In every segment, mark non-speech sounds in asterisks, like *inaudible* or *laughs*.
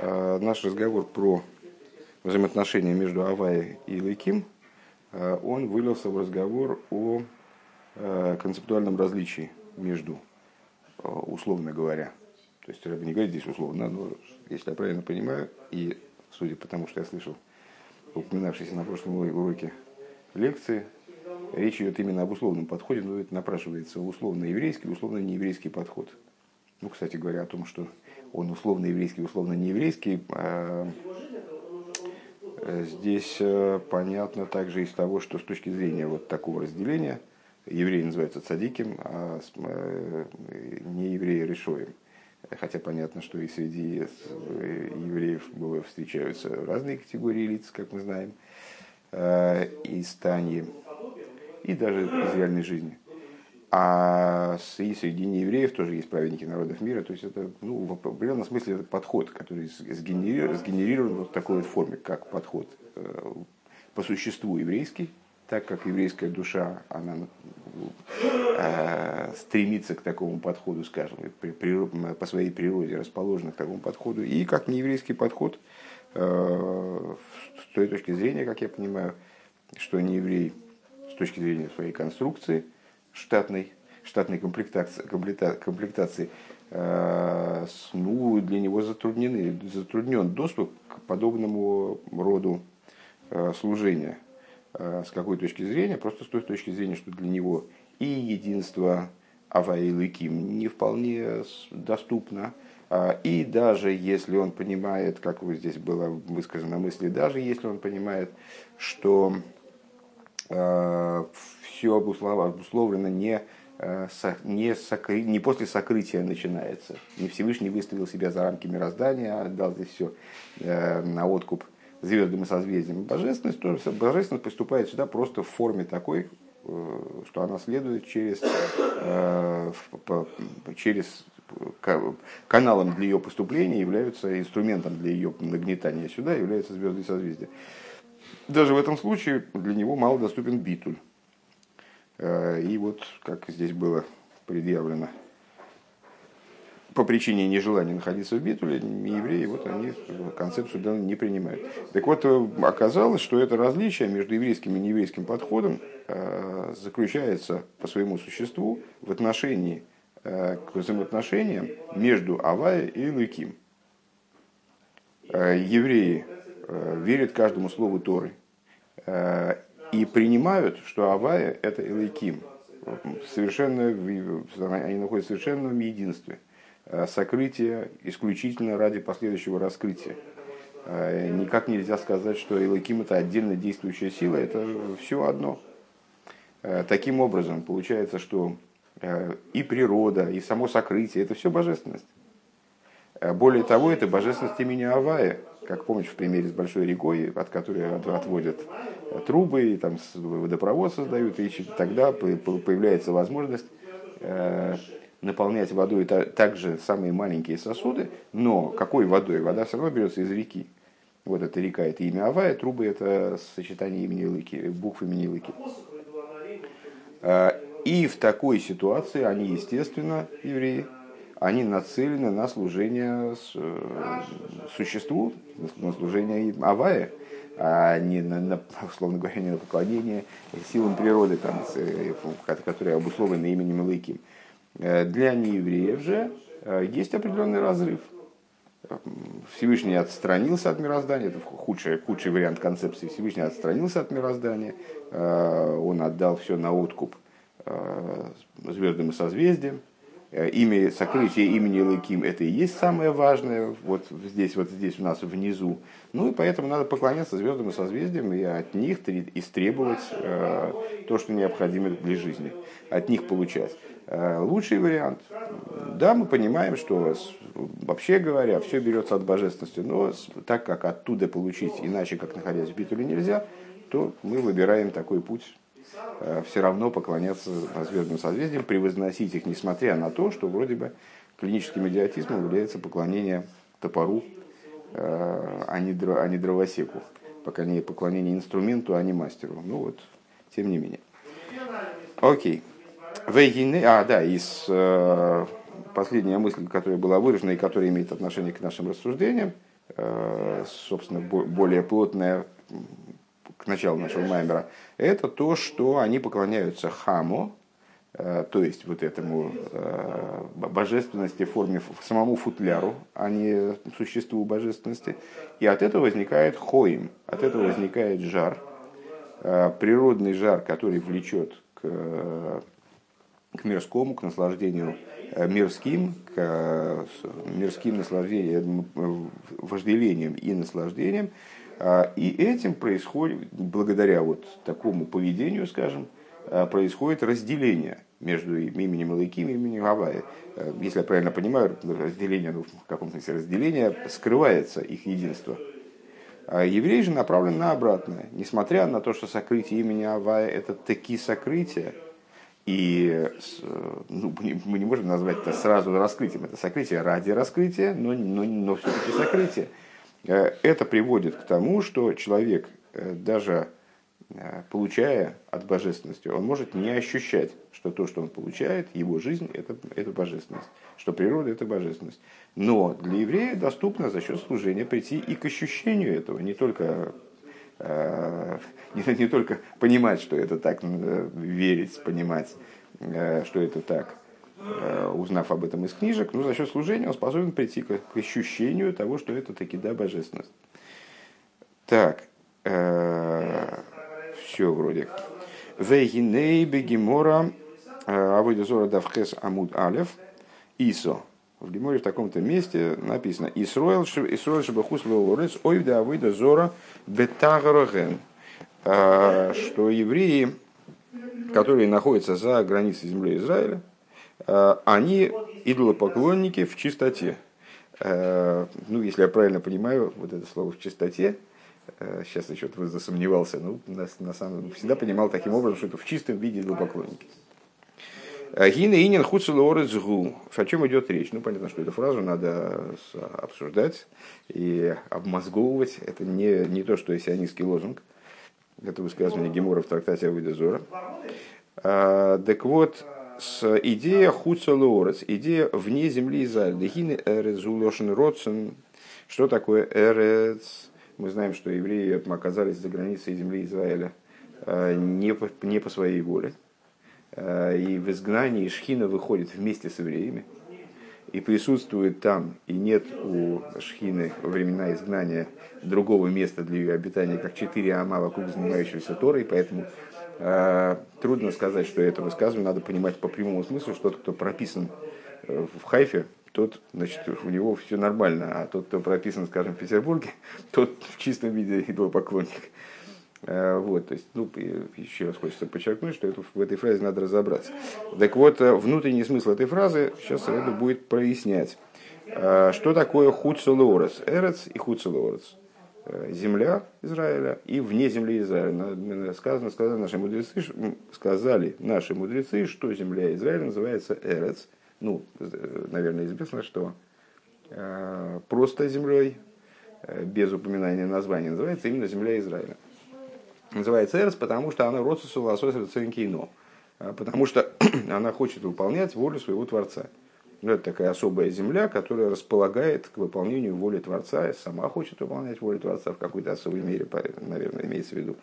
Э, наш разговор про взаимоотношения между Авай и Лейким, э, он вылился в разговор о э, концептуальном различии между, условно говоря, то есть Рэбби не говорит здесь условно, но если я правильно понимаю, и судя по тому, что я слышал, упоминавшийся на прошлом уроке лекции, речь идет именно об условном подходе, но это напрашивается условно-еврейский, условно-нееврейский подход. Ну, кстати говоря, о том, что он условно еврейский, условно нееврейский, а, э, здесь э, понятно также из того, что с точки зрения вот такого разделения, еврей называется цадиким, а э, не евреи решоем. Хотя понятно, что и среди евреев встречаются разные категории лиц, как мы знаем, и стани, и даже из реальной жизни. А и среди неевреев тоже есть праведники народов мира. То есть это ну, в определенном смысле это подход, который сгенерирован, сгенерирован вот в такой вот форме, как подход э, по существу еврейский, так как еврейская душа, она э, стремится к такому подходу, скажем, при, при, по своей природе расположена к такому подходу, и как нееврейский подход э, с той точки зрения, как я понимаю, что не еврей с точки зрения своей конструкции – штатной, штатной комплектации, комплектации э, ну, для него затруднены, затруднен доступ к подобному роду э, служения. Э, с какой точки зрения? Просто с той точки зрения, что для него и единство Ава и Лыким не вполне доступно, и даже если он понимает, как вот здесь было высказано мысли, даже если он понимает, что все обусловлено не, э, не, сокры, не после сокрытия начинается. Не Всевышний выставил себя за рамки мироздания, а отдал здесь все э, на откуп звездам и созвездиям. Божественность, тоже, божественность поступает сюда просто в форме такой, э, что она следует через, через каналом для ее поступления являются инструментом для ее нагнетания сюда являются звезды и созвездия. Даже в этом случае для него мало доступен битуль. Э, и вот, как здесь было предъявлено, по причине нежелания находиться в битуле, евреи вот они концепцию данную не принимают. Так вот, э, оказалось, что это различие между еврейским и нееврейским подходом э, заключается по своему существу в отношении к взаимоотношениям между Авая и Луким. Евреи верят каждому слову Торы и принимают, что Авая – это Элейким. Совершенно, они находятся в совершенном единстве. Э, сокрытие исключительно ради последующего раскрытия. Э, никак нельзя сказать, что Элейким – это отдельно действующая сила, это все одно. Э, таким образом, получается, что и природа, и само сокрытие – это все божественность. Более того, это божественность имени Авая, как помнишь в примере с большой рекой, от которой отводят трубы, и там водопровод создают, и тогда появляется возможность э, наполнять водой также самые маленькие сосуды, но какой водой? Вода все равно берется из реки. Вот эта река, это имя Авая, трубы это сочетание имени Лыки, букв имени Лыки. Э, и в такой ситуации они, естественно, евреи, они нацелены на служение э, существу, на служение Авая, а не на, на, условно говоря, не на поклонение силам природы, там, э, которые обусловлены именем Лыким. Э, для неевреев же есть определенный разрыв. Всевышний отстранился от мироздания, это худший, худший вариант концепции. Всевышний отстранился от мироздания, он отдал все на откуп звездам и созвездиям, имя, сокрытие имени Лыким это и есть самое важное, вот здесь, вот здесь у нас внизу. Ну и поэтому надо поклоняться звездам и созвездиям и от них истребовать э, то, что необходимо для жизни, от них получать. Э, лучший вариант. Да, мы понимаем, что вообще говоря, все берется от божественности, но так как оттуда получить иначе, как находясь в битуле, нельзя, то мы выбираем такой путь Э, все равно поклоняться звездным созвездиям, превозносить их, несмотря на то, что вроде бы клиническим идиотизмом является поклонение топору, э, а не, а не дровосеку. Пока не поклонение инструменту, а не мастеру. Ну вот, тем не менее. Окей. Вейгины, а, да, из э, последняя мысль, которая была выражена и которая имеет отношение к нашим рассуждениям, собственно, более плотная к началу нашего маймера, это то, что они поклоняются хаму, то есть вот этому божественности в форме самому футляру, а не существу божественности. И от этого возникает хоим, от этого возникает жар, природный жар, который влечет к, к мирскому, к наслаждению Э, мирским, к э, мирским наслаждением, вожделением и наслаждением. А, и этим происходит, благодаря вот такому поведению, скажем, э, происходит разделение между именем Илайким и именем Гавайи. Если я правильно понимаю, разделение, ну, в каком смысле разделение, скрывается их единство. А еврей же направлен на обратное. Несмотря на то, что сокрытие имени Авая – это такие сокрытия, и ну, мы не можем назвать это сразу раскрытием. Это сокрытие ради раскрытия, но, но, но все-таки сокрытие. Э, это приводит к тому, что человек, э, даже э, получая от божественности, он может не ощущать, что то, что он получает, его жизнь это, это божественность, что природа это божественность. Но для еврея доступно за счет служения прийти и к ощущению этого, не только *laughs* не, не только понимать, что это так, верить, понимать, что это так, узнав об этом из книжек, но за счет служения он способен прийти к, ощущению того, что это таки да божественность. Так, все вроде. Вегиней бегемора авойдезора давхес амуд алев исо. В Геморе в таком-то месте написано «Исроэл шебахус лорец ойвда авойда зора бетагароген», а, что евреи, которые находятся за границей земли Израиля, они идолопоклонники в чистоте. А, ну, если я правильно понимаю, вот это слово в чистоте, сейчас еще засомневался, ну, на, на самом всегда понимал таким образом, что это в чистом виде идолопоклонники. Гина инин хуцелорецгу. О чем идет речь? Ну, понятно, что эту фразу надо обсуждать и обмозговывать. Это не, не то, что сионистский лозунг. Это высказывание Гемора в трактате Авидозора. Так вот, с идея хуцелорец, идея вне земли Израиля. Дехины эрец улошен родсен. Что такое эрец? Мы знаем, что евреи оказались за границей земли Израиля а, не по, не по своей воле Э, и в изгнании Шхина выходит вместе с евреями и присутствует там, и нет у Шхины во времена изгнания другого места для ее обитания, как четыре ама вокруг занимающегося Торой, поэтому э, трудно сказать, что это высказывание надо понимать по прямому смыслу, что тот, кто прописан э, в Хайфе, тот, значит, у него все нормально, а тот, кто прописан, скажем, в Петербурге, *laughs* тот в чистом виде *laughs* идолопоклонник. Э, вот, то есть, ну, еще раз хочется подчеркнуть, что это, в этой фразе надо разобраться. Так вот, э, внутренний смысл этой фразы сейчас это будет прояснять. Э, что такое хуцелорес? Эрец и хуцелорес. Земля Израиля и вне земли Израиля. Сказано, сказали наши мудрецы, сказали наши мудрецы, что земля Израиля называется Эрец. Ну, наверное, известно, что просто землей, без упоминания названия, называется именно земля Израиля называется Эрс, потому что она родственница лосося цинкино. А, потому что *clears throat* она хочет выполнять волю своего Творца. Ну, это такая особая земля, которая располагает к выполнению воли Творца, и сама хочет выполнять волю Творца в какой-то особой мере, наверное, имеется в виду.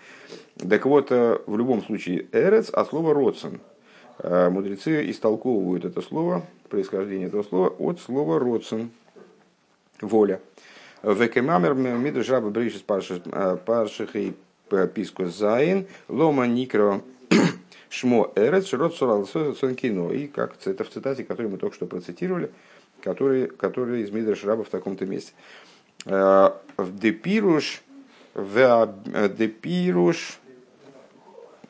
Так вот, э, в любом случае, эрец, а слово родсен. Э, мудрецы истолковывают это слово, происхождение этого слова, от слова родсен, воля. Векемамер мидрш раба бришис парших и писку Зайн, Лома Никро Шмо Эрец, Широт Сонкино. И как это в цитате, которую мы только что процитировали, который, который из Мидра Шраба в таком-то месте. В Депируш, в Депируш,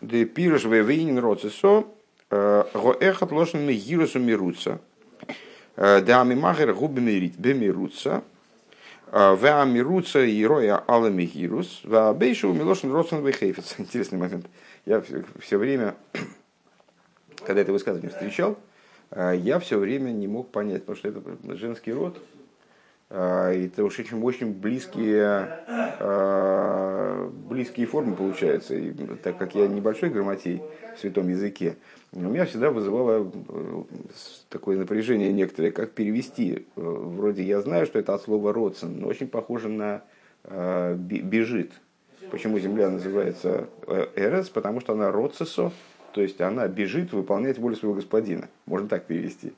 Депируш Вевейнин Роцесо, Гоэхат Лошен Мегирусу Мируца. Да Амимахер Губи Бемируца. Веамируца и роя аламихирус, веабейшу милошин родствен вейхейфец. *laughs* Интересный момент. Я все, все время, *clears throat* когда это высказывание встречал, я все время не мог понять, потому что это женский род, Это уж очень, очень близкие, близкие формы получаются. И так как я небольшой грамотей в святом языке, у меня всегда вызывало такое напряжение некоторое, как перевести. Вроде я знаю, что это от слова родствен, но очень похоже на бежит. Почему земля называется Эрес? Потому что она родцесо, то есть она бежит выполнять волю своего господина. Можно так перевести.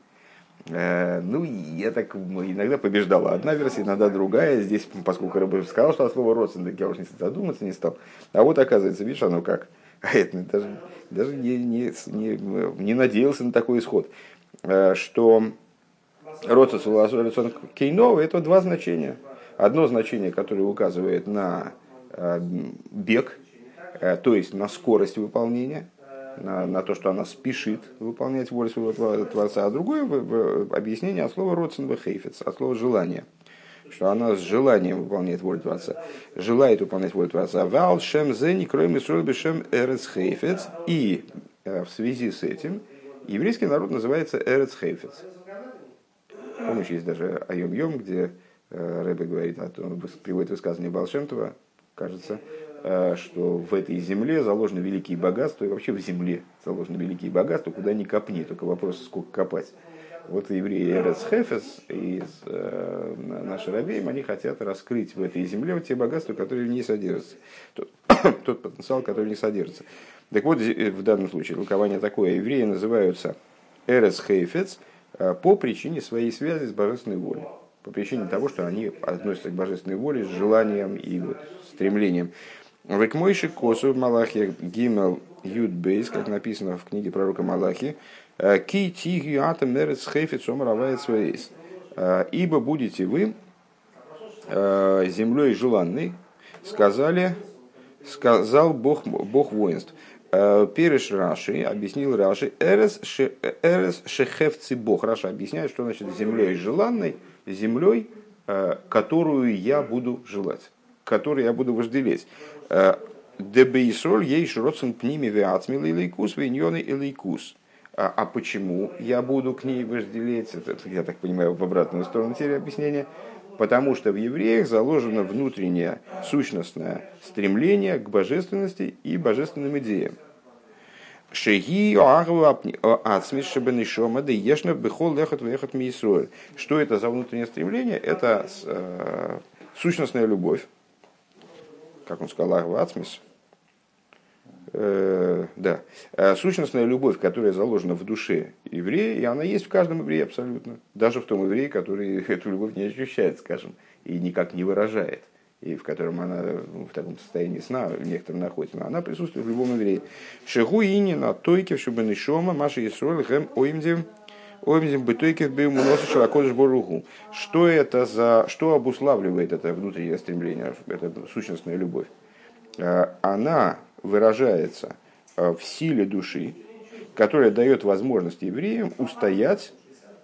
Э, ну, я так иногда побеждала одна версия, иногда другая. Здесь, поскольку Рыбов сказал, что от слова родственник, я уж не задуматься не стал. А вот оказывается, видишь, оно как. *laughs* А это даже, даже не, не, не, не надеялся на такой исход. Э, что родственник Кейнова это два значения. Одно значение, которое указывает на э, бег, то есть на скорость выполнения – на, на то, что она спешит выполнять волю своего Творца, а другое объяснение от слова родственного хейфец, от слова желания что она с желанием выполняет волю Творца, желает выполнять волю Творца. Вал шем зени кроме бешем эрец хейфец. И э, в связи с этим еврейский народ называется эрец хейфец. Помнишь, есть даже Айом Йом, где э, Рэбе говорит, о том, приводит высказывание Балшемтова, кажется, Э, что в этой земле заложены великие богатства, и вообще в земле заложены великие богатства, куда ни копни, только вопрос, сколько копать. Вот евреи Эрец Хефес и э, наши рабеем, они хотят раскрыть в этой земле вот те богатства, которые в ней содержатся, тот, *coughs* тот потенциал, который в ней содержится. Так вот, в данном случае толкование такое. Евреи называются Эрец Хейфец э, по причине своей связи с божественной волей. По причине того, что они относятся к божественной воле с желанием и вот стремлением. Векмойши косу в Малахе Гимел Юдбейс, как написано в книге пророка Малахи, «Э, כי תהיו אתם ארץ חפץ אמר הוי' צבאות. «Э, Ибо будете вы э, землей желанной, сказали, сказал Бог, Бог воинств. פירש רש״י объяснил Раши, ארץ שחפצי בה. Раши объясняет, что значит землей желанной, землей, которую я буду желать, которой я буду вожделеть. דבישראל יש רצון פנימי ועצמי לאלקות, ועניני אלקות. А, а почему я буду к ней вожделеть? Это, я так понимаю, в обратную сторону теперь объяснения. Потому что в евреях заложено внутреннее сущностное стремление к божественности и божественным идеям. Шеги ацмис шабанишома да ешна бехол лехот вехот миисроэль. Что это за внутреннее стремление? Это э, сущностная любовь, как он сказал, Арвацмис, э, да, э, сущностная любовь, которая заложена в душе еврея, и она есть в каждом еврее абсолютно. Даже в том еврее, который *laughs* эту любовь не ощущает, скажем, и никак не выражает, и в котором она ну, в таком состоянии сна некоторым находится. Но она присутствует в любом еврее. Шеху ини на тойке, чтобы нишома, маши исроль, хэм оймдим, оймдим бытойке бил муносу шалакодыш боругу. Что это за, что обуславливает это внутреннее стремление, это сущностная любовь? Э, она выражается э, в силе души, которая дает возможность евреям устоять,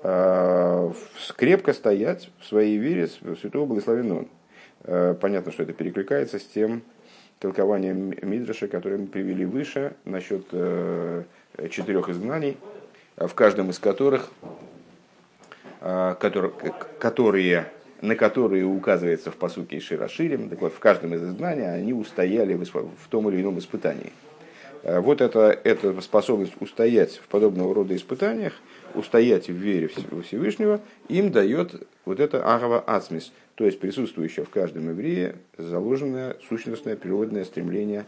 э, крепко стоять в своей вере святого благословенного. Понятно, что это перекликается с тем толкованием Мидраша, которое мы привели выше насчет четырех изгнаний, в каждом из которых, которые на которые указывается в посуке Широширим, так вот, в каждом из изгнаний они устояли в том или ином испытании. Э, вот это, эта способность устоять в подобного рода испытаниях, устоять в вере Всевышнего, им дает вот это агава ацмис, то есть присутствующее в каждом еврее заложенное сущностное природное стремление,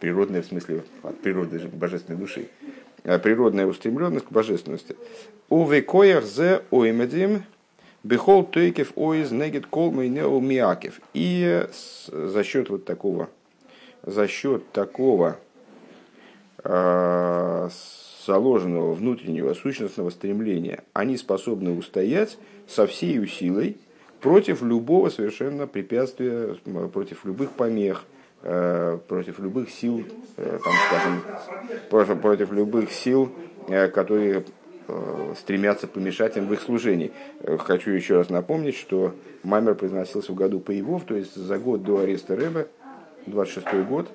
природное в смысле от природы божественной души, э, природная устремленность к божественности. Увекоях зе оймедим Бехол Тойкев Оиз Негет Нео Миакев. И за счет вот такого, за счет такого э, заложенного внутреннего сущностного стремления, они способны устоять со всей силой против любого совершенно препятствия, против любых помех, э, против любых сил, э, там, скажем, против, любых сил, э, которые стремятся помешать им в их служении. Хочу еще раз напомнить, что Маймер произносился в году Паевов, то есть за год до ареста Рэба, 26 год,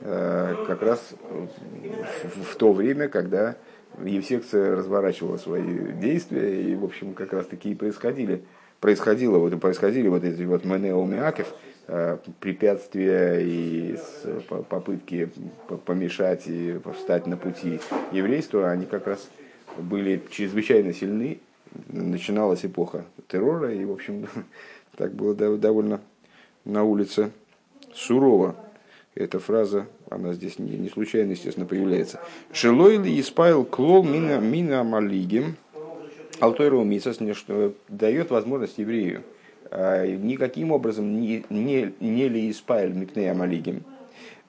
как раз в то время, когда Евсекция разворачивала свои действия, и, в общем, как раз такие происходили происходило, вот, происходили вот эти вот Менеомиакев, препятствия и попытки помешать и встать на пути еврейства, они как раз были чрезвычайно сильны. Начиналась эпоха террора, и, в общем, *laughs* так было довольно на улице сурово. Эта фраза, она здесь не, не случайно, естественно, появляется. Шелойли испаил клол мина, мина малигим, алтойру мисас, что дает возможность еврею а, никаким образом не, не, не ли испаил микнея малигим,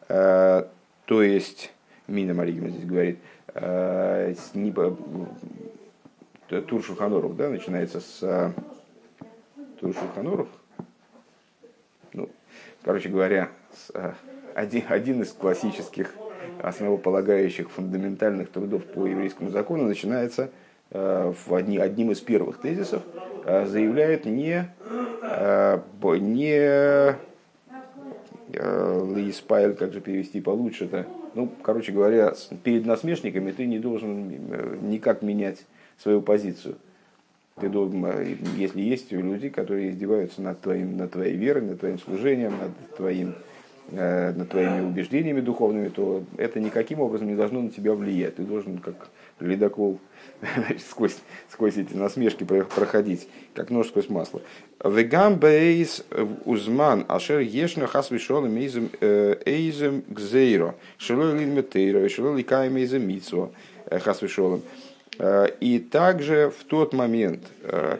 а, то есть, мина малигим здесь говорит, а, Тур Шуханоров, да, начинается с Тур Шуханоров, ну, короче говоря, с, один, один из классических основополагающих фундаментальных трудов по еврейскому закону начинается э, в одни, одним из первых тезисов, э, заявляет не, э, не להתפעל, как же перевести получше-то, ну, короче говоря, перед насмешниками ты не должен никак менять свою позицию. Ты должен, если есть люди, которые издеваются над, твоим, над твоей верой, над твоим служением, над твоим над твоими убеждениями духовными, то это никаким образом не должно на тебя влиять. Ты должен как ледокол *laughs* сквозь, сквозь эти насмешки проходить, как нож сквозь масло. Вегам бейс узман ашер ешна хас вишолем эйзем э, гзейро шелой лидметейро шелой ликаем эйзем митсво э, хас. И также в тот момент,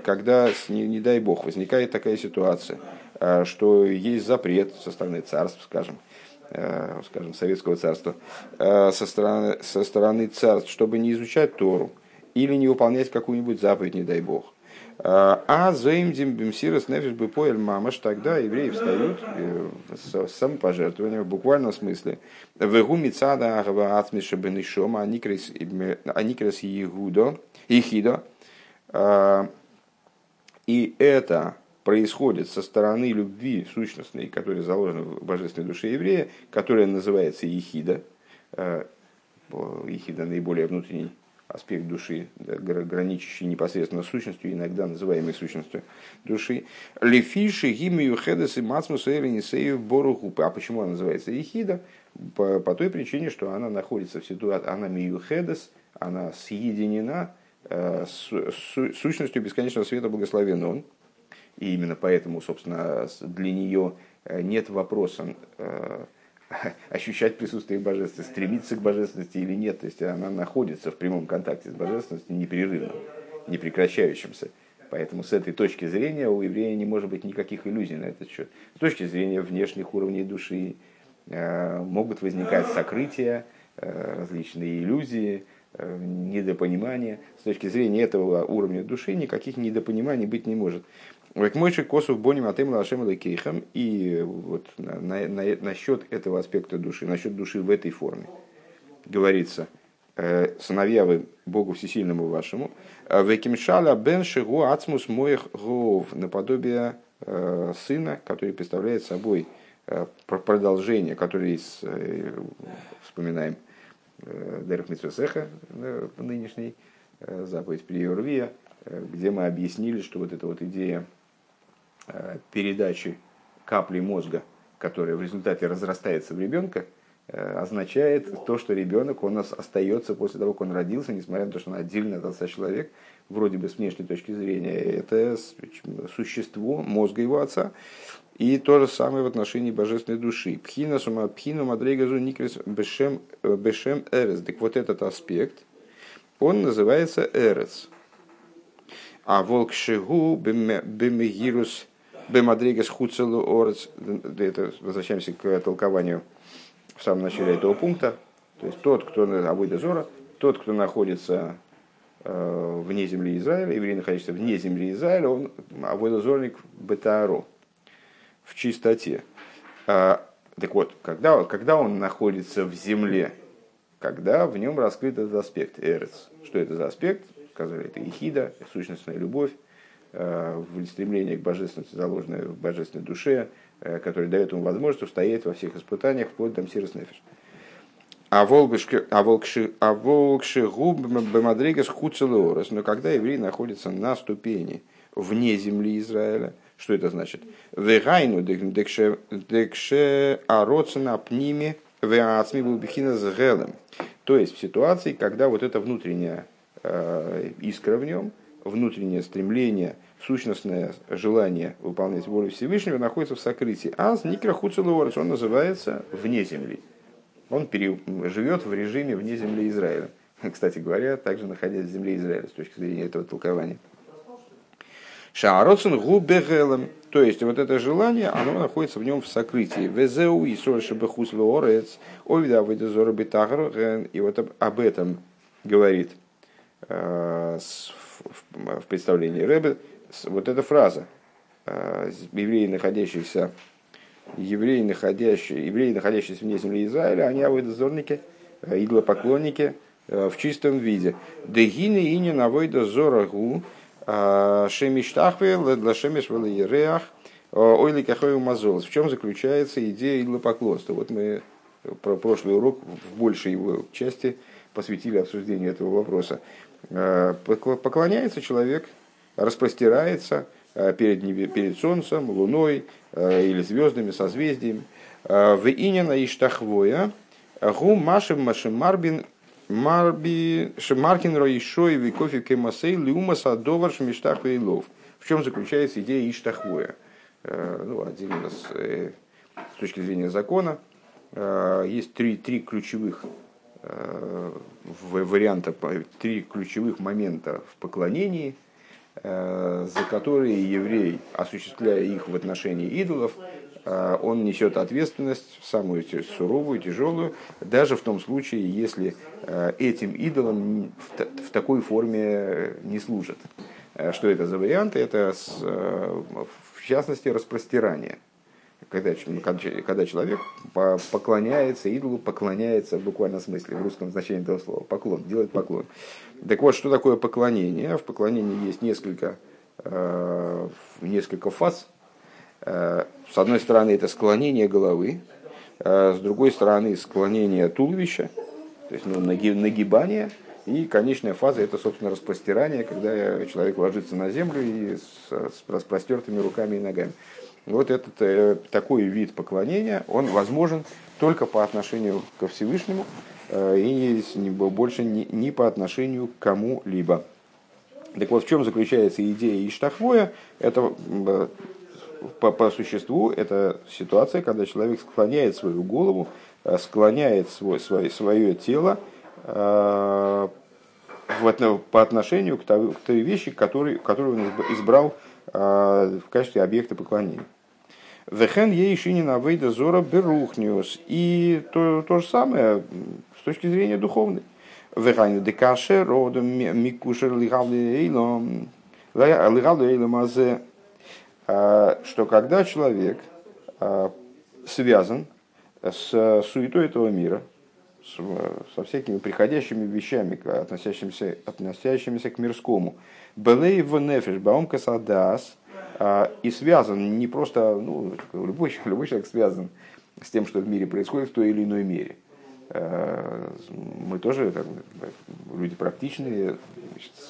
когда, не, не дай бог, возникает такая ситуация – Э, что есть запрет со стороны царств, скажем, э, скажем, советского царства, э, со стороны, со стороны царств, чтобы не изучать Тору или не выполнять какую-нибудь заповедь, не дай бог. А заимдим бимсирос нефиш бы поэль мамаш, тогда евреи встают с самопожертвованием в буквальном смысле. Вегу мицада агава ацмиша бенишома аникрес егудо, ихидо. И это происходит со стороны любви сущностной, которая заложена в божественной душе еврея, которая называется ехида. Э, ехида наиболее внутренний аспект души, граничащий непосредственно с сущностью, иногда называемой сущностью души. Лефиши, гимию, хедес и мацмус, эринисею, борухупы. А почему она называется ехида? По, по той причине, что она находится в ситуации, она мию хедес, она съединена э, с, с сущностью бесконечного света благословен и именно поэтому, собственно, для нее э, нет вопроса э, *laughs* ощущать присутствие божественности, стремиться к божественности или нет. То есть она находится в прямом контакте с божественностью непрерывно, непрекращающимся. Поэтому с этой точки зрения у еврея не может быть никаких иллюзий на этот счет. С точки зрения внешних уровней души э, могут возникать сокрытия, различные иллюзии, недопонимания. С точки зрения этого уровня души никаких недопониманий быть не может. Векмойши косов боним атем лашем кейхам. И вот на, на, на, насчет этого аспекта души, насчет души в этой форме, говорится, э, сыновья вы Богу Всесильному вашему, векимшала бен шигу ацмус моих гов, наподобие э, сына, который представляет собой э, продолжение, который вспоминаем Дерх Митсвесеха, нынешний заповедь при Юрвия, где мы объяснили, что вот эта вот идея Э, передачи капли мозга, которая в результате разрастается в ребенка, э, означает то, что ребенок, он остается после того, как он родился, несмотря на то, что он отдельно от человек, вроде бы с внешней точки зрения, это существо мозга его отца. И то же самое в отношении божественной души. Пхина сума пхина мадрейгазу никрис бешем, э, бешем эрес. Так вот этот аспект, он называется эрес. А волк шигу бемегирус Бемадригас Хуцелу Орец, это возвращаемся к толкованию в самом начале этого пункта. То есть тот, кто Авойда Зора, тот, кто находится э, вне земли Израиля, еврей, находится вне земли Израиля, он Авойда Бетааро, в чистоте. А, так вот, когда, когда он находится в земле, когда в нем раскрыт этот аспект, эрец. Что это за аспект? Сказали, это ехида, сущностная любовь, в стремлении к божественности, заложенное в божественной душе, э, которое дает ему возможность устоять во всех испытаниях, вплоть до Мсирос Нефиш. А волкши а губ бемадригас хуцелеорос, но когда еврей находится на ступени вне земли Израиля. Что это значит? Вегайну декше ароцена пними веацми бубихина с гелем. То есть в ситуации, когда вот эта внутренняя э, искра в нем, внутреннее стремление, сущностное желание выполнять волю Всевышнего находится в сокрытии. А с Никрахуцелуорец он называется вне земли. Он пере, живет в режиме вне земли Израиля. *laughs* Кстати говоря, также находясь в земле Израиля с точки зрения этого толкования. Шаароцин губегелем. То есть вот это желание, оно находится в нем в сокрытии. Везеу и сольше бехус лорец, овида выдезора битагр. И вот об этом говорит э, в представлении Рэбе вот эта фраза. Э, евреи, находящиеся евреи, находящие, евреи, находящиеся вне земли Израиля, они авойдозорники, э, идолопоклонники в чистом виде. Дегины и не навойда зорагу, а, Шемиштахве, Ладлашемиш Валаереах, Ойли Кахою Мазолос. В чем заключается идея идолопоклонства? Вот мы про прошлый урок в большей его части посвятили обсуждению этого вопроса. А, поклоняется человек, распростирается а, перед, перед солнцем, луной или звездами, созвездиями. В Инина Иштахвоя, Гу Машем Машем Марбин Марби Шемаркин Роишой Викофи Кемасей Лиума Садовар Шмиштах Вейлов. В чем заключается идея Иштахвоя? Э, ну, с, э, с точки зрения закона э, есть три, три ключевых варианта, три ключевых момента в поклонении, за которые еврей, осуществляя их в отношении идолов, он несет ответственность самую суровую, тяжелую, даже в том случае, если этим идолам в такой форме не служат. Что это за варианты? Это, в частности, распростирание. Когда, когда человек поклоняется идолу, поклоняется в буквальном смысле, в русском значении этого слова, поклон, делает поклон. Так вот, что такое поклонение? В поклонении есть несколько, несколько фаз, Э, с одной стороны, это склонение головы, э, с другой стороны, склонение туловища, то есть ну, нагибание, и конечная фаза – это, собственно, распростирание, когда человек ложится на землю и с распростертыми руками и ногами. Вот этот э, такой вид поклонения, он возможен только по отношению ко Всевышнему э, и больше не, не по отношению к кому-либо. Так вот, в чем заключается идея Иштахвоя? Это по, по существу это ситуация, когда человек склоняет свою голову, э, склоняет свой, свое, свое тело э, в, по отношению к той, к той вещи, который, которую он избрал э, в качестве объекта поклонения. Вехен ейшинин авейда зора берухниус. И то, то же самое с точки зрения духовной. Вехайна декаше родом микушер лигавли эйлом. Лигавли эйлом азе а, что когда человек а, связан с суетой этого мира, со всякими приходящими вещами, относящимися, относящимися к мирскому. Белей в нефиш, баум касадас, и связан не просто, ну, любой, *laughs* любой человек связан с тем, что в мире происходит в той или иной мере. Мы тоже там, люди практичные,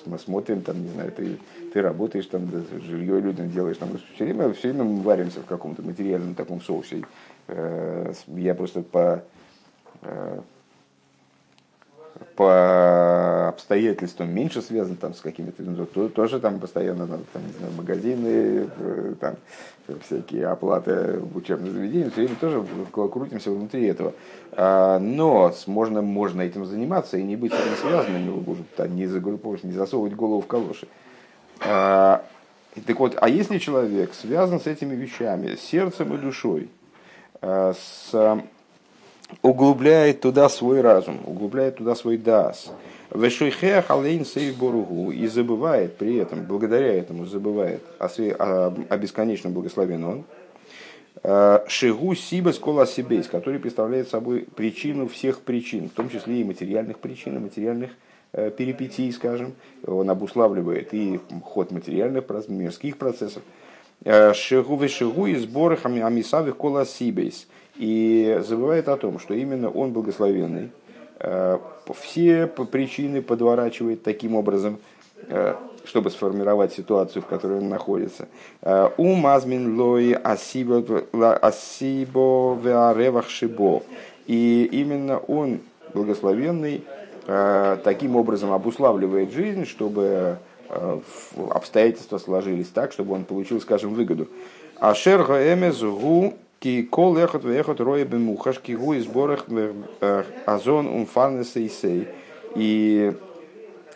мы смотрим, там, не знаю, ты ты работаешь, там, жилье людям делаешь, там, все время, все время мы варимся в каком-то материальном таком соусе. Э, я просто по, по обстоятельствам меньше связан там с какими-то, ну, тоже там постоянно там, не знаю, магазины, э, там всякие оплаты учебных заведениях, все время тоже крутимся внутри этого. А, но можно, можно этим заниматься и не быть этим связанным, не, загрупповывать, не засовывать голову в калоши. А, так вот, а если человек связан с этими вещами, с сердцем и душой, а, с, углубляет туда свой разум, углубляет туда свой дас, и забывает при этом, благодаря этому забывает о, о, о бесконечном благословенном он, а, Шигу Сибас Кола Сибейс, который представляет собой причину всех причин, в том числе и материальных причин, и материальных Э, перипетий, скажем, он обуславливает и ход материальных, мирских процессов. Э, шигу шигу и сборах амисавих коласибейс. И забывает о том, что именно он благословенный. Э, все причины подворачивает таким образом, чтобы сформировать ситуацию, в которой он находится. У мазмин лой асибо веаревах шибо. И именно он, благословенный, таким образом обуславливает жизнь, чтобы обстоятельства сложились так, чтобы он получил, скажем, выгоду. Ашер гу ки кол эхот вехот роя бемухаш ки гу изборах азон умфарнес и сей. И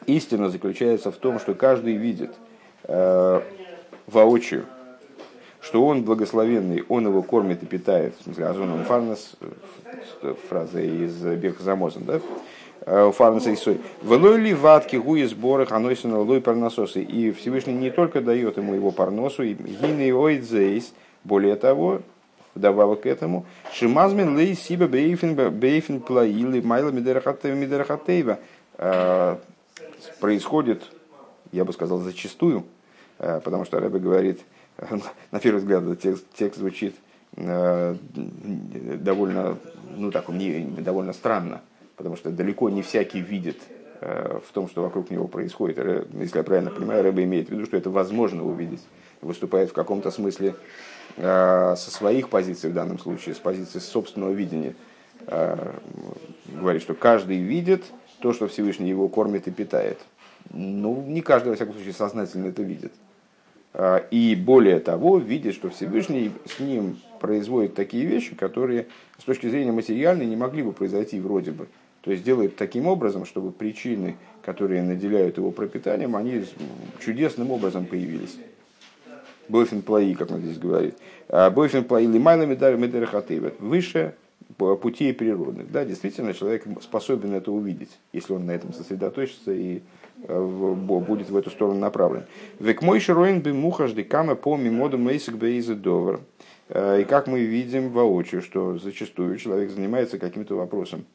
истина заключается в том, что каждый видит э, воочию, что он благословенный, он его кормит и питает. В смысле, азон умфарнес, фраза из Бехзамозен, да? Фарнса и Сой. Велой ли ватки гуи сборах анойсина лой парнососы. И Всевышний не только дает ему его парносу, и гины ойдзейс, более того, вдобавок к этому, шимазмин лей сиба бейфин бейфин плаили майла мидерахатеева а, происходит, я бы сказал, зачастую, а, потому что Рэбе говорит, на первый взгляд текст, текст звучит довольно, ну так, не, довольно странно потому что далеко не всякий видит э, в том, что вокруг него происходит. Если я правильно понимаю, Рэба имеет в виду, что это возможно увидеть. Выступает в каком-то смысле э, со своих позиций в данном случае, с позиции собственного видения. Э, говорит, что каждый видит то, что Всевышний его кормит и питает. Ну, не каждый, во всяком случае, сознательно это видит. И более того, видит, что Всевышний с ним производит такие вещи, которые с точки зрения материальной не могли бы произойти вроде бы. То есть делает таким образом, чтобы причины, которые наделяют его пропитанием, они чудесным образом появились. Бойфен плаи, как он здесь говорит. «А Бойфен плаи лимайла медерахатейвет. Выше путей природных. Да, действительно, человек способен это увидеть, если он на этом сосредоточится и э, будет в эту сторону направлен. Век мой широин бы мухажды кама по мимоду мейсик бейза довер. Э, и как мы видим воочию, что зачастую человек занимается каким-то вопросом,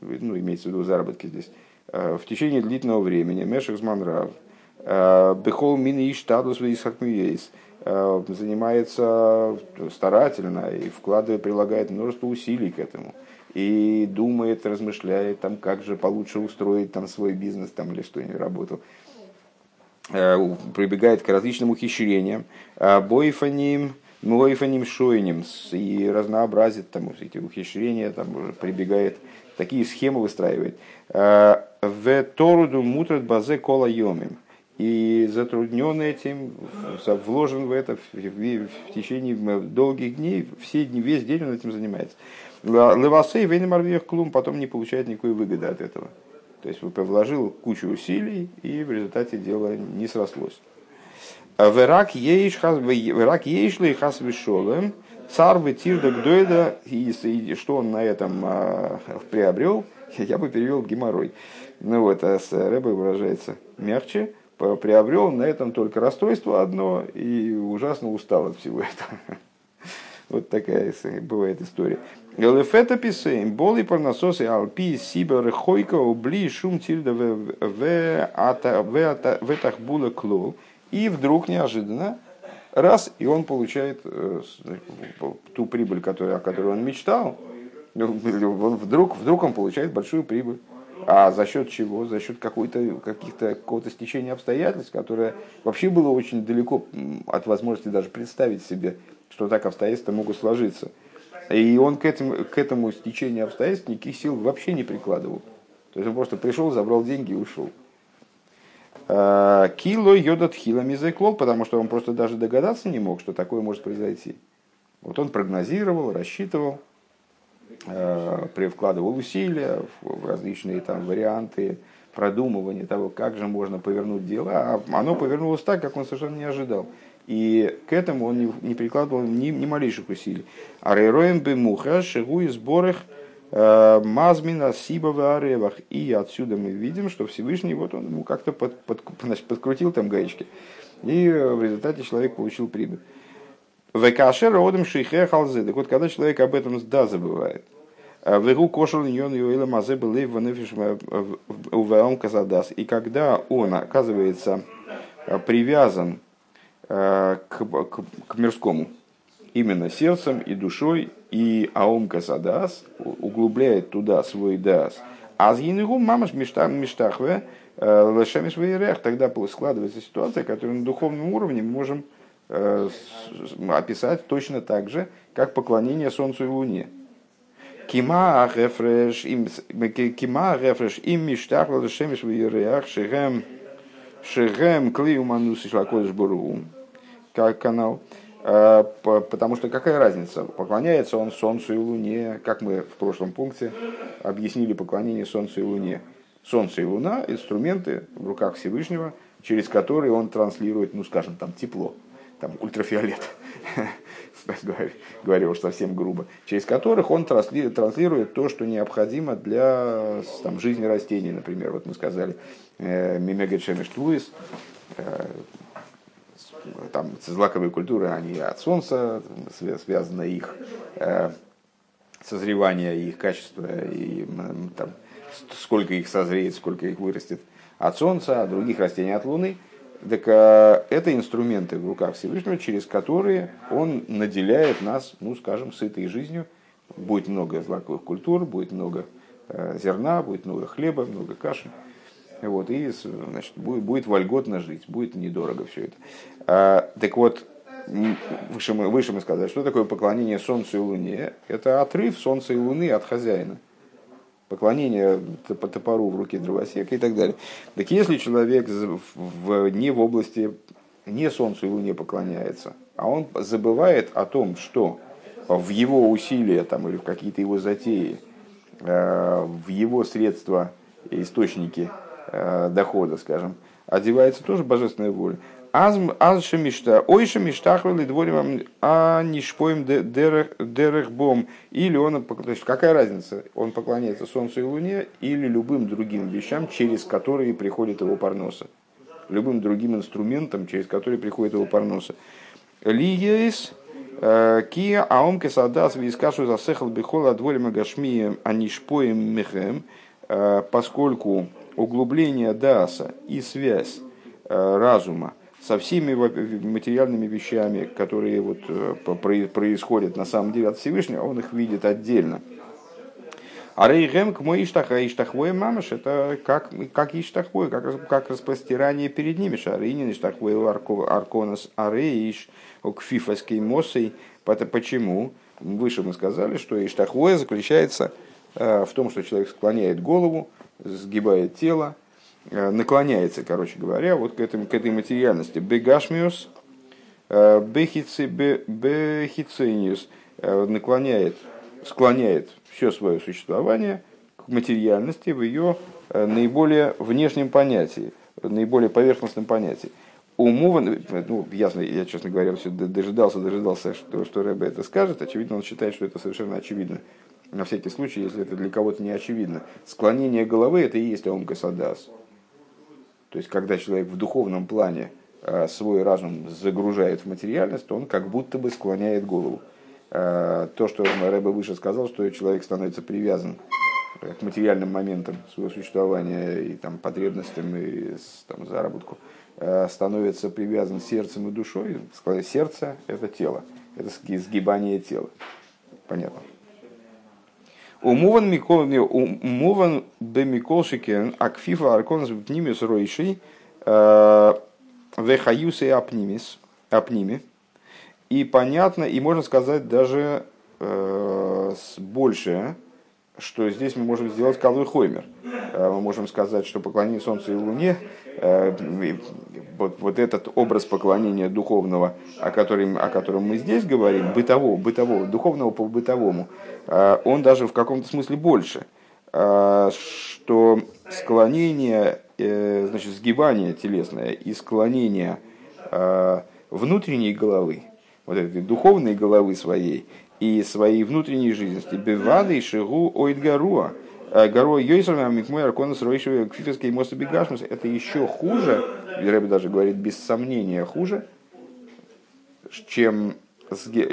ну, имеется в виду заработки здесь, э, в течение длительного времени, Мешах Зманрав, Бехол Мини Иштадус Вейсхакмиейс, э, занимается старательно и вкладывает, прилагает множество усилий к этому. И думает, размышляет, там, как же получше устроить там, свой бизнес там, или что-нибудь работу. Прибегает к различным ухищрениям. Бойфаним, Мойфаним Шойним и разнообразит там эти ухищрения, там прибегает такие схемы выстраивает. Э, в Торуду мутрат базе кола йомим. И затруднен этим, вложен в это в, в, течение долгих дней, все дни, весь день он этим занимается. Левасей вейнемарвиях клум потом не получает никакой выгоды от этого. То есть вложил кучу усилий, и в результате дело не срослось. Верак ейш ли хас вишолем, Царвы Тирда Гдойда, и что он на этом а, приобрел, я бы перевел геморрой. Ну вот, а с Рэбой выражается мягче, приобрел на этом только расстройство одно и ужасно устал от всего этого. *laughs* Вот такая бывает история. Элефета писаем, боли парнососы алпи сиба рехойка убли шум тильда в этах була клол. И вдруг неожиданно раз, и он получает э, ту прибыль, которую, о которой он мечтал, ну, вдруг, вдруг он получает большую прибыль. А за счет чего? За счет какой-то, каких-то, какого-то стечения обстоятельств, которое вообще было очень далеко от возможности даже представить себе, что так обстоятельства могут сложиться. И он к этому, к этому стечению обстоятельств никаких сил вообще не прикладывал. То есть он просто пришел, забрал деньги и ушел. Э, кило йодат хилами зайклол, потому что он просто даже догадаться не мог, что такое может произойти. Вот он прогнозировал, рассчитывал, э, вкладывал усилия в различные там варианты продумывания того, как же можно повернуть дело, а оно повернулось так, как он совершенно не ожидал. И к этому он не, не прикладывал ни, ни малейших усилий. А рейроем бы муха шигу и сборах – Э, Мазмина Сибова Аревах. И отсюда мы видим, что Всевышний вот он ему как-то под, под, значит, подкрутил там гаечки. И в результате человек получил прибыль. Векашер одам шейхе халзе. Так вот, когда человек об этом да забывает. Э, Вегу кошел ньон юэла мазе былей ванефиш увеом казадас. И когда он оказывается э, привязан к, к, к мирскому, именно сердцем и душой, и Аомка Садас углубляет туда свой дас. А с Гинегу мамаш миштахве Лешемиш Вейрех, тогда складывается ситуация, которую на духовном уровне мы можем описать точно так же, как поклонение Солнцу и Луне. Кима рефреш им миштах лешемиш Вейрех шегем шегем клею манус и шлакодыш буру, как канал. Потому что какая разница? Поклоняется он Солнцу и Луне, как мы в прошлом пункте объяснили поклонение Солнцу и Луне. Солнце и Луна – инструменты в руках Всевышнего, через которые он транслирует, ну, скажем, там, тепло, там, ультрафиолет, *laughs* говорю уж совсем грубо, через которых он транслирует то, что необходимо для там, жизни растений, например. Вот мы сказали, э, мимега чемеш луис, э, там злаковые культуры, они от солнца, связано их э, созревание, их качество, и там, сколько их созреет, сколько их вырастет от Солнца, а других растений от Луны. Так а, это инструменты в руках Всевышнего, через которые он наделяет нас, ну, скажем, сытой жизнью. Будет много злаковых культур, будет много э, зерна, будет много хлеба, много каши. Вот, и значит, будет, будет вольготно жить, будет недорого все это. А, так вот, выше мы, выше мы сказали, что такое поклонение Солнцу и Луне? Это отрыв Солнца и Луны от хозяина поклонение по топору в руке дровосека и так далее. Так если человек в, не в области, не Солнцу и Луне поклоняется, а он забывает о том, что в его усилия там, или в какие-то его затеи, э, в его средства, источники э, дохода, скажем, одевается тоже божественная воля, Аз шемишта, ой шемиштахвали дворим, а не шпоем дерех бом. Или он, то есть какая разница, он поклоняется Солнцу и Луне или любым другим вещам, через которые приходит его парноса. Любым другим инструментом, через который приходит его парноса. Лиес, э, Кия аомке садас вискашу засехал бихола дворим агашмием, а не шпоем мехем, э, поскольку углубление даса и связь э, разума со всеми материальными вещами, которые вот э, происходят на самом деле от Всевышнего, он их видит отдельно. А рейгем к мой иштаха иштахвой мамаш, это как, как иштахвой, как, как распростирание перед ними. Шаринин иштахвой арконас арейш, кфифаский мосей. Почему? Выше мы сказали, что иштахвой заключается э, в том, что человек склоняет голову, сгибает тело, наклоняется, короче говоря, вот к, этому, к этой материальности. Бегашмиус, э, бехицениус, э, наклоняет, склоняет все свое существование к материальности в ее наиболее внешнем понятии, наиболее поверхностном понятии. Уму, ну, ясно, я, честно говоря, все дожидался, дожидался, что, что Рэбе это скажет. Очевидно, он считает, что это совершенно очевидно. На всякий случай, если это для кого-то не очевидно. Склонение головы – это и есть омка садас. То есть, когда человек в духовном плане э, свой разум загружает в материальность, то он как будто бы склоняет голову. Э, то, что Рэбе выше сказал, что человек становится привязан э, к материальным моментам своего существования и там, потребностям и там, заработку, становится привязан сердцем и душой. Сердце – это тело, это сгибание тела. Понятно. Умуван умуван бемиколшикен акфифа арконс пнимис ройший э, вехаюс и апнимис апними. И понятно, и можно сказать даже э, больше, что здесь мы можем сделать Калвы Хоймер. Э, мы можем сказать, что поклонение Солнцу и Луне, э, вот, вот этот образ поклонения духовного, о котором, о котором мы здесь говорим, бытового, бытового, духовного по бытовому, э, он даже в каком-то смысле больше. Что склонение, значит, сгибание телесное и склонение внутренней головы, вот этой духовной головы своей, и своей внутренней жизненности. Бевады и шигу ойдгаруа. Э, Горо Йойсерна Микмой Арконас Ройшевый Кфиферский мост Бегашмус. Это еще хуже, Рэбби даже говорит, без сомнения хуже, чем,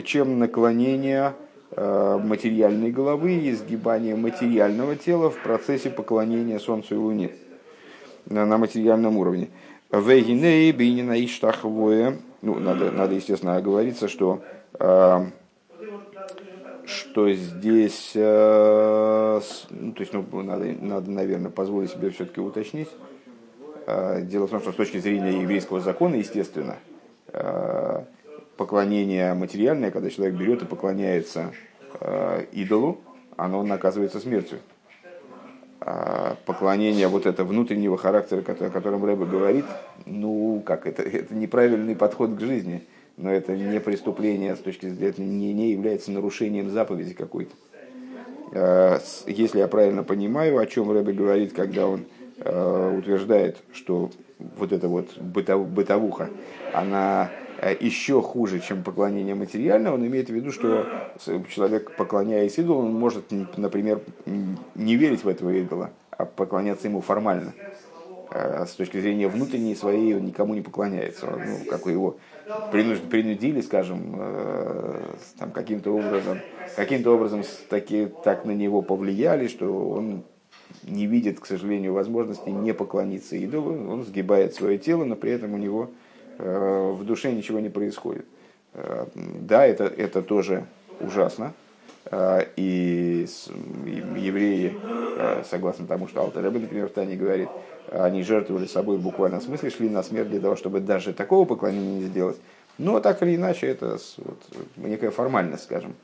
чем наклонение э, материальной головы и сгибание материального тела в процессе поклонения Солнцу и Луне на материальном уровне. Вегиней бинина иштахвоя. Ну, надо, надо, естественно, оговориться, что э, что здесь, э, ну, то есть, ну, надо, надо, наверное, позволить себе все-таки уточнить, Дело в том, что с точки зрения еврейского закона, естественно, поклонение материальное, когда человек берет и поклоняется идолу, оно наказывается смертью. А поклонение вот этого внутреннего характера, о котором Рэбе говорит, ну, как это, *laughs* это неправильный подход к жизни, но это не преступление с точки зрения, не, не является нарушением заповеди какой-то. А, если я правильно понимаю, о чем Рэбе говорит, когда он а, утверждает, что вот эта вот бытовуха, она Э, еще хуже, чем поклонение материальное, он имеет в виду, что человек, поклоняясь идолу, он может, например, не верить в этого идола, а поклоняться ему формально. Э, с точки зрения внутренней своей он никому не поклоняется. Ну, как его принудили, скажем, э, там, каким-то образом, каким-то образом таки, так на него повлияли, что он не видит, к сожалению, возможности не поклониться идолу, он сгибает свое тело, но при этом у него Э, в душе ничего не происходит. Э, да, это, это тоже ужасно. Э, и евреи, согласно тому, что Алтер например, в Тане говорит, они жертвовали собой в буквальном смысле, шли на смерть для того, чтобы даже такого поклонения не сделать. Но так или иначе, это вот, некая формальность, скажем.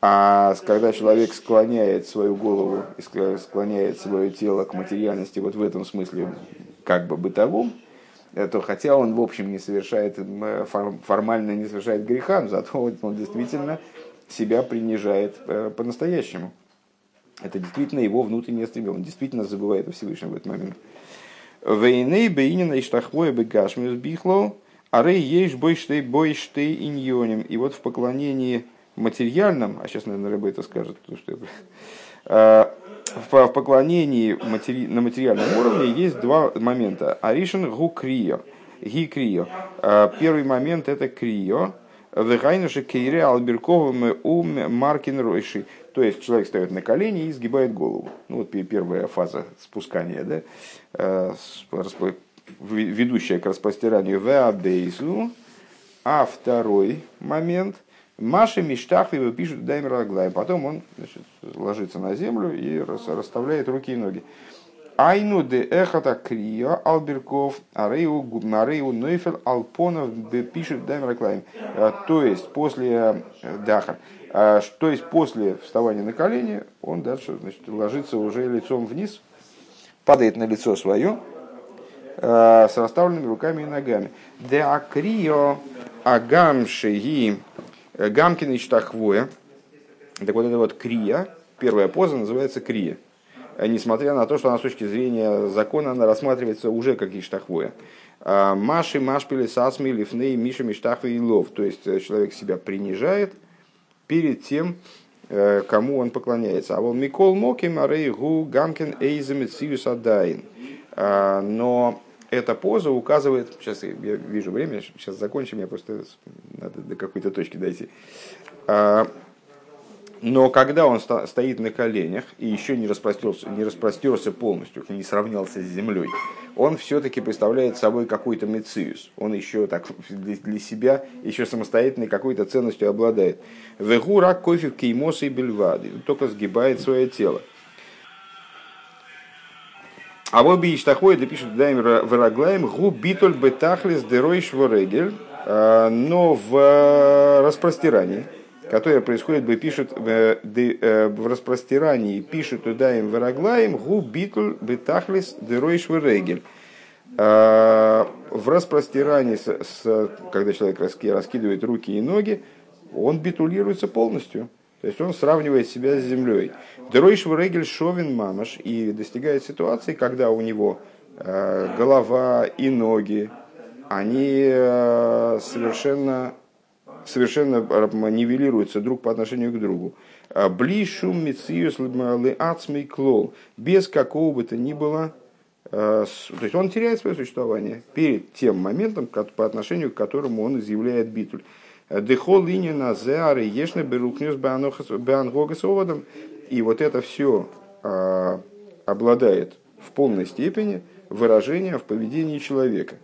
А когда человек склоняет свою голову склоняет свое тело к материальности вот в этом смысле как бы бытовом, то хотя он, в общем, не совершает, формально не совершает греха, но зато он действительно себя принижает э, по-настоящему. Это действительно его внутреннее стремление. Он действительно забывает о Всевышнем в этот момент. Вейней бейнина штахвоя бегашмиус бихло, а рей ешь бойштей бойштей иньоним. И вот в поклонении материальном, а сейчас, наверное, рыба это скажет, потому что я в поклонении матери... на материальном уровне есть два момента. Аришин гу крио. Ги крио. А, первый момент это крио. Вегайнуши кейре ум маркин ройши. То есть человек встает на колени и сгибает голову. Ну вот первая фаза спускания, да, а, ведущая к распростиранию веабейзу. А второй момент – Маши Миштах его пишут Даймер Аглай. Потом он значит, ложится на землю и расставляет руки и ноги. Айну де эхата крио алберков арею губнарею нойфел алпонов пишет Даймер. А, то есть после э, дахар. А, то есть после вставания на колени он дальше значит, ложится уже лицом вниз, падает на лицо свое, э, с расставленными руками и ногами. Де акрио агамши Э, Гамкин и Штахвоя. Так вот это вот крия, первая поза называется крия. Э, несмотря на то, что она с точки зрения закона она рассматривается уже как Иштахвоя. А, Маши, Машпили, Сасми, Лифней, Миша, Миштахви и Лов. То есть э, человек себя принижает перед тем, кому он поклоняется. А вот Микол Моким, Арей, Гу, Гамкин, Эйзамит, Сиюс, Адайн. А, но эта поза указывает, сейчас я вижу время, сейчас закончим, я просто надо до какой-то точки дойти. Но когда он стоит на коленях и еще не распростерся, не распростерся полностью, не сравнялся с землей, он все-таки представляет собой какой-то мециус. Он еще так *laughs* для себя, еще самостоятельной какой-то ценностью обладает. Вегура кофе кеймоса и бельвады. Только сгибает свое тело. А вот би иштахой, да пишет Даймер Вераглаем, гу битуль бетахлис дерой шворегель, а, но в э, распростирании, которое происходит, бы пишет э, э, в распростирании, пишет Удаем Вераглаем, гу битуль бетахлис дерой шворегель. А, в распростирании, с, когда человек раскидывает руки и ноги, он битулируется полностью. То есть он сравнивает себя с землей. Дройш Регель Шовин Мамаш и достигает ситуации, когда у него э, голова и ноги, они э, совершенно, совершенно нивелируются друг по отношению к другу. Блишум Мициус Ацмей Клол. Без какого бы то ни было э, то есть он теряет свое существование перед тем моментом, по отношению к которому он изъявляет битуль. Дехол линию на зеары ешны берухнюс беангогас оводом. И вот это все а, обладает в полной степени выражением в поведении человека.